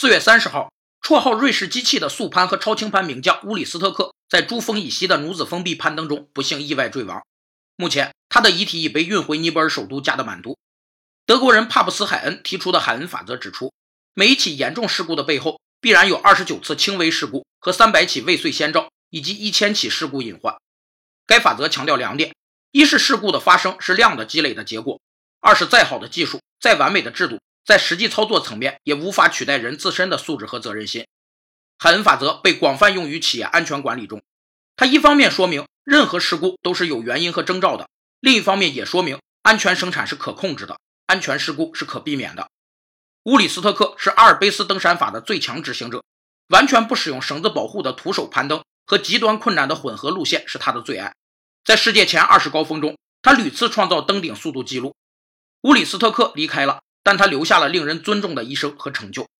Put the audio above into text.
四月三十号，绰号“瑞士机器”的速攀和超轻攀名将乌里斯特克在珠峰以西的努子峰壁攀登中不幸意外坠亡。目前，他的遗体已被运回尼泊尔首都加德满都。德国人帕布斯海恩提出的海恩法则指出，每一起严重事故的背后，必然有二十九次轻微事故和三百起未遂先兆，以及一千起事故隐患。该法则强调两点：一是事故的发生是量的积累的结果；二是再好的技术、再完美的制度，在实际操作层面也无法取代人自身的素质和责任心。海恩法则被广泛用于企业安全管理中，它一方面说明任何事故都是有原因和征兆的，另一方面也说明安全生产是可控制的。安全事故是可避免的。乌里斯特克是阿尔卑斯登山法的最强执行者，完全不使用绳子保护的徒手攀登和极端困难的混合路线是他的最爱。在世界前二十高峰中，他屡次创造登顶速度记录。乌里斯特克离开了，但他留下了令人尊重的一生和成就。